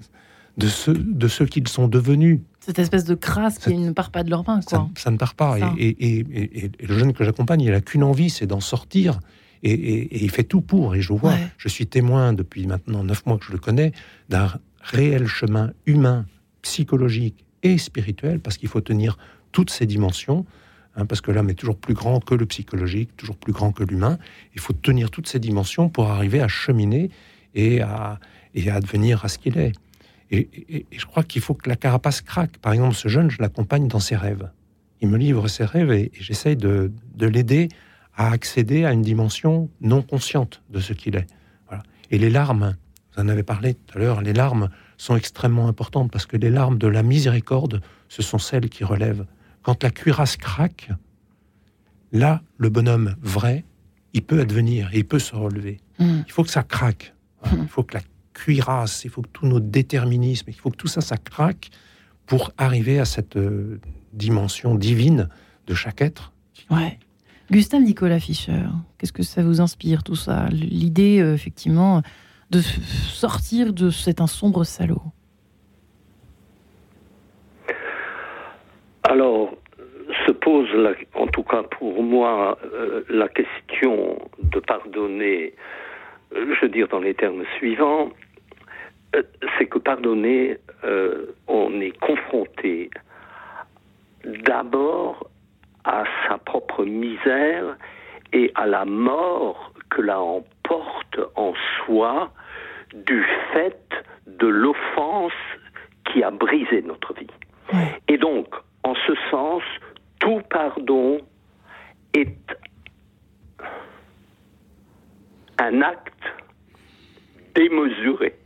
de ceux, de ceux qu'ils sont devenus. Cette espèce de crasse qui ne part pas de leurs mains, quoi. Ça, ne part pas. Et, et, et, le jeune que j'accompagne, il n'a qu'une envie, c'est d'en sortir. Et, il fait tout pour. Et je vois, je suis témoin depuis maintenant neuf mois que je le connais, d'un réel chemin humain, psychologique et spirituel, parce qu'il faut tenir toutes ces dimensions. Hein, parce que l'homme est toujours plus grand que le psychologique, toujours plus grand que l'humain. Il faut tenir toutes ces dimensions pour arriver à cheminer et à, et à devenir à ce qu'il est. Et, je crois qu'il faut que la carapace craque. Par exemple, ce jeune, je l'accompagne dans ses rêves. Il me livre ses rêves et, j'essaye de, de l'aider à accéder à une dimension non consciente de ce qu'il est. Et les larmes, vous en avez parlé tout à l'heure, les larmes sont extrêmement importantes parce que les larmes de la miséricorde, ce sont celles qui relèvent quand la cuirasse craque, là, le bonhomme vrai, il peut advenir et il peut se relever. Hmm. Il faut que ça craque. Hmm. Il faut que la cuirasse, il faut que tous nos déterminismes, il faut que tout ça, ça craque pour arriver à cette euh, dimension divine de chaque être. Ouais. Gustave Nicolas Fischer, qu'est-ce que ça vous inspire tout ça? L'idée, euh, effectivement, de sortir de cet un sombre salaud Alors, se pose, en tout cas pour moi, euh, la question de pardonner, euh, je veux dire dans les termes suivants, c'est que pardonner, on est confronté d'abord à sa propre misère et à la mort que la emporte en soi du fait de l'offense qui a brisé notre vie. Et donc, en ce sens, tout pardon est un acte démesuré.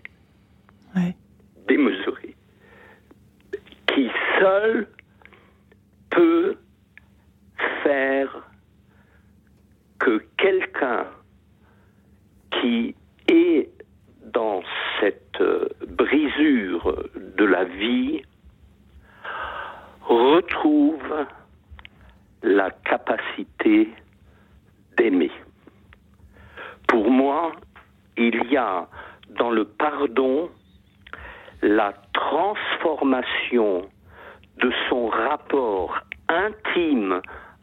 Démesuré. Qui seul peut faire que quelqu'un qui est dans cette brisure de la vie retrouve la capacité d'aimer. Pour moi, il y a dans le pardon la transformation de son rapport intime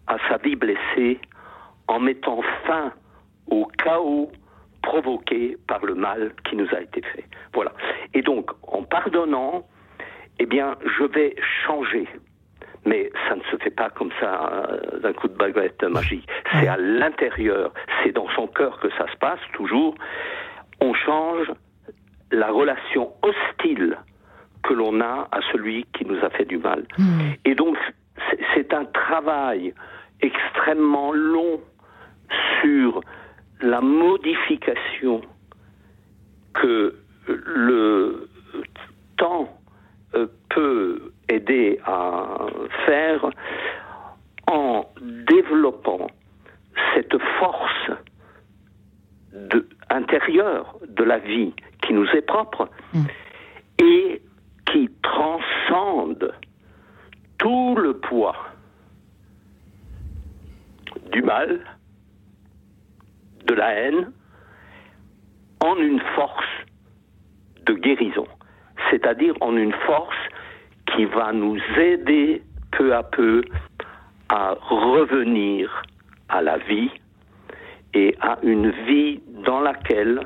à sa vie blessée en mettant fin au chaos provoqué par le mal qui nous a été fait. Voilà. Et donc, en pardonnant, eh bien, je vais changer. Mais ça ne se fait pas comme ça euh, d'un coup de baguette magique. C'est à l'intérieur, c'est dans son cœur que ça se passe toujours. On change la relation hostile que l'on a à celui qui nous a fait du mal. Hmm. Et donc, c'est un travail extrêmement long sur la modification que le temps euh, peut aider à faire en développant cette force de, intérieure de la vie qui nous est propre hmm. et qui transcende tout le poids du mal, de la haine, en une force de guérison, c'est-à-dire en une force qui va nous aider peu à peu à revenir à la vie et à une vie dans laquelle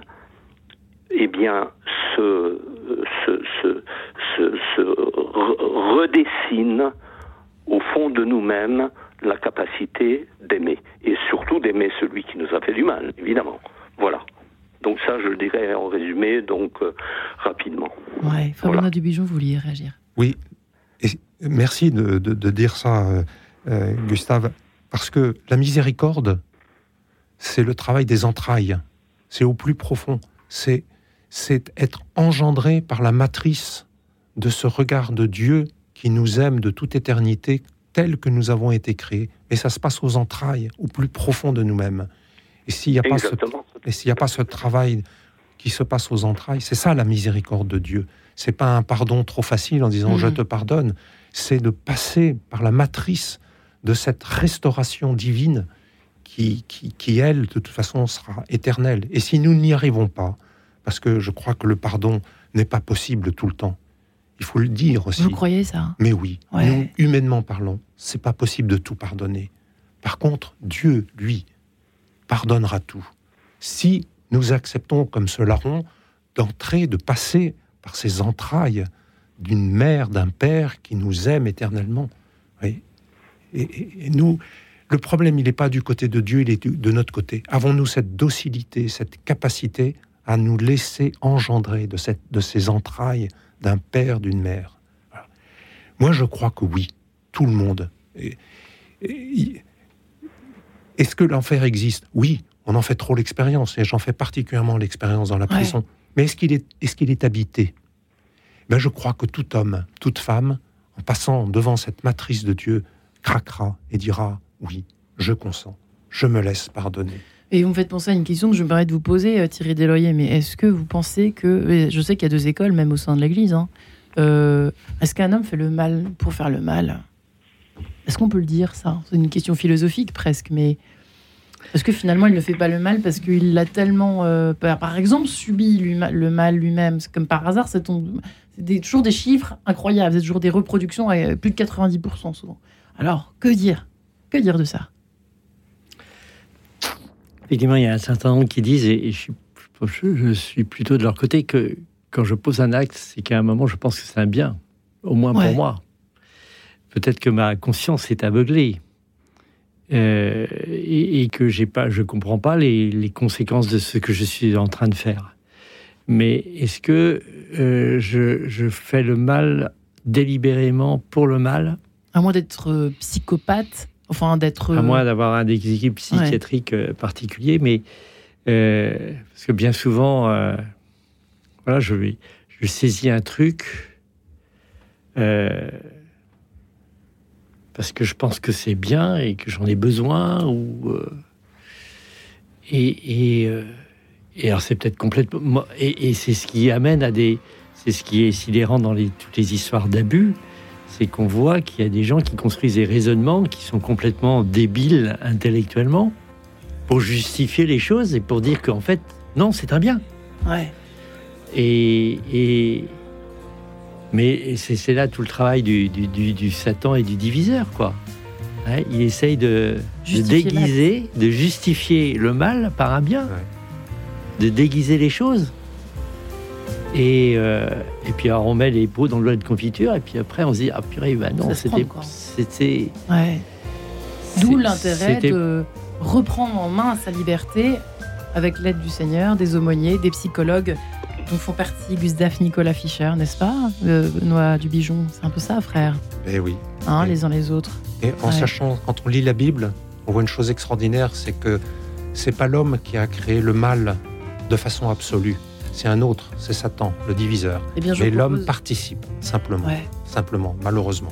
eh bien, se, se, se, se redessine au fond de nous-mêmes la capacité d'aimer, et surtout d'aimer celui qui nous a fait du mal, évidemment. Voilà. Donc ça, je le dirais en résumé, donc euh, rapidement. Ouais, Fabrice Dubijon, vous vouliez réagir? Oui, merci de, de, dire ça, euh, euh, Gustave, parce que la miséricorde, c'est le travail des entrailles, c'est au plus profond, c'est c'est être engendré par la matrice de ce regard de Dieu qui nous aime de toute éternité tel que nous avons été créés. Mais ça se passe aux entrailles, au plus profond de nous-mêmes. Et s'il n'y a, pas ce, a pas ce travail qui se passe aux entrailles, c'est ça la miséricorde de Dieu. C'est pas un pardon trop facile en disant je mhm. te pardonne. C'est de passer par la matrice de cette restauration divine qui, qui, qui, elle, de toute façon, sera éternelle. Et si nous n'y arrivons pas, parce que je crois que le pardon n'est pas possible tout le temps, il faut le dire aussi. Vous croyez ça? Mais oui. Nous, humainement parlant, c'est pas possible de tout pardonner. Par contre, Dieu, lui, pardonnera tout. Si nous acceptons, comme ce larron, d'entrer, de passer par ces entrailles d'une mère, d'un père qui nous aime éternellement. Et, nous, le problème, il n'est pas du côté de Dieu, il est de notre côté. Avons-nous cette docilité, cette capacité à nous laisser engendrer de, cette, de ces entrailles d'un père, d'une mère? Moi, je crois que oui, tout le monde. Est-ce que l'enfer existe? Oui, on en fait trop l'expérience, et j'en fais particulièrement l'expérience dans la prison. Mais est-ce qu'il est, est, qu'il est habité? Ben, Je crois que tout homme, toute femme, en passant devant cette matrice de Dieu, craquera et dira Oui, je consens, je me laisse pardonner. Et vous me faites penser à une question que je me permets de vous poser, euh, Thierry Desloyer. Mais est-ce que vous pensez que. Je sais qu'il y a deux écoles, même au sein de l'Église. Hein, euh, est-ce qu'un homme fait le mal pour faire le mal? Est-ce qu'on peut le dire, ça? C'est une question philosophique presque, mais Est-ce que finalement il ne fait pas le mal parce qu'il l'a tellement, euh, par exemple, subi le mal lui-même? Comme par hasard, c'est toujours des chiffres incroyables, c'est toujours des reproductions à plus de 90% souvent. Alors, que dire? Que dire de ça? Effectivement, il y a un certain nombre qui disent, et je suis, je suis plutôt de leur côté, que quand je pose un acte, c'est qu'à un moment, je pense que c'est un bien, au moins pour moi. Peut-être que ma conscience est aveuglée. Euh, et, que j'ai pas, je comprends pas les, conséquences de ce que je suis en train de faire. Mais est-ce que euh, je, fais le mal délibérément pour le mal? À moins d'être euh, psychopathe, enfin d'être. À moins d'avoir un déséquilibre psychiatrique particulier, mais parce que bien souvent, voilà, je, je saisis un truc parce que je pense que c'est bien et que j'en ai besoin ou euh, et, et, euh, et, alors c'est peut-être complètement et, et c'est ce qui amène à des c'est ce qui est sidérant dans les, toutes les histoires d'abus c'est qu'on voit qu'il y a des gens qui construisent des raisonnements qui sont complètement débiles intellectuellement pour justifier les choses et pour dire qu'en fait non c'est un bien. Ouais. Et, et, mais c'est là tout le travail du, du, Satan et du diviseur, quoi. il essaye de, déguiser, de justifier le mal par un bien, de déguiser les choses. Et, euh, et puis alors on met les pots dans le de confiture, et puis après on se dit ah purée, bah non, c'était, c'était. Ouais. D'où l'intérêt de reprendre en main sa liberté avec l'aide du Seigneur, des aumôniers, des psychologues dont font partie Gustave Nicolas Fischer, n'est-ce pas euh, Benoît Dubijon, c'est un peu ça, frère. Eh oui. Hein, les uns les autres. Et en sachant, quand on lit la Bible, on voit une chose extraordinaire, c'est que c'est pas l'homme qui a créé le mal de façon absolue. C'est un autre, c'est Satan, le diviseur. Eh bien, Mais l'homme participe, simplement. Simplement, malheureusement.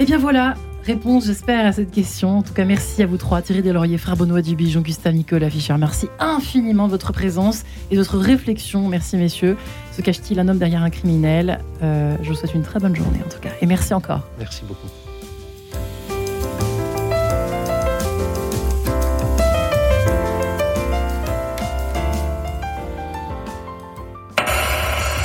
Eh bien voilà, réponse, j'espère, à cette question. En tout cas, merci à vous trois, Thierry Delaurier, Frère Benoît Dubijon, Gustave Nicolas Fischer. Merci infiniment de votre présence et de votre réflexion. Merci, messieurs. Se cache-t-il un homme derrière un criminel? Euh, Je vous souhaite une très bonne journée, en tout cas. Et merci encore. Merci beaucoup.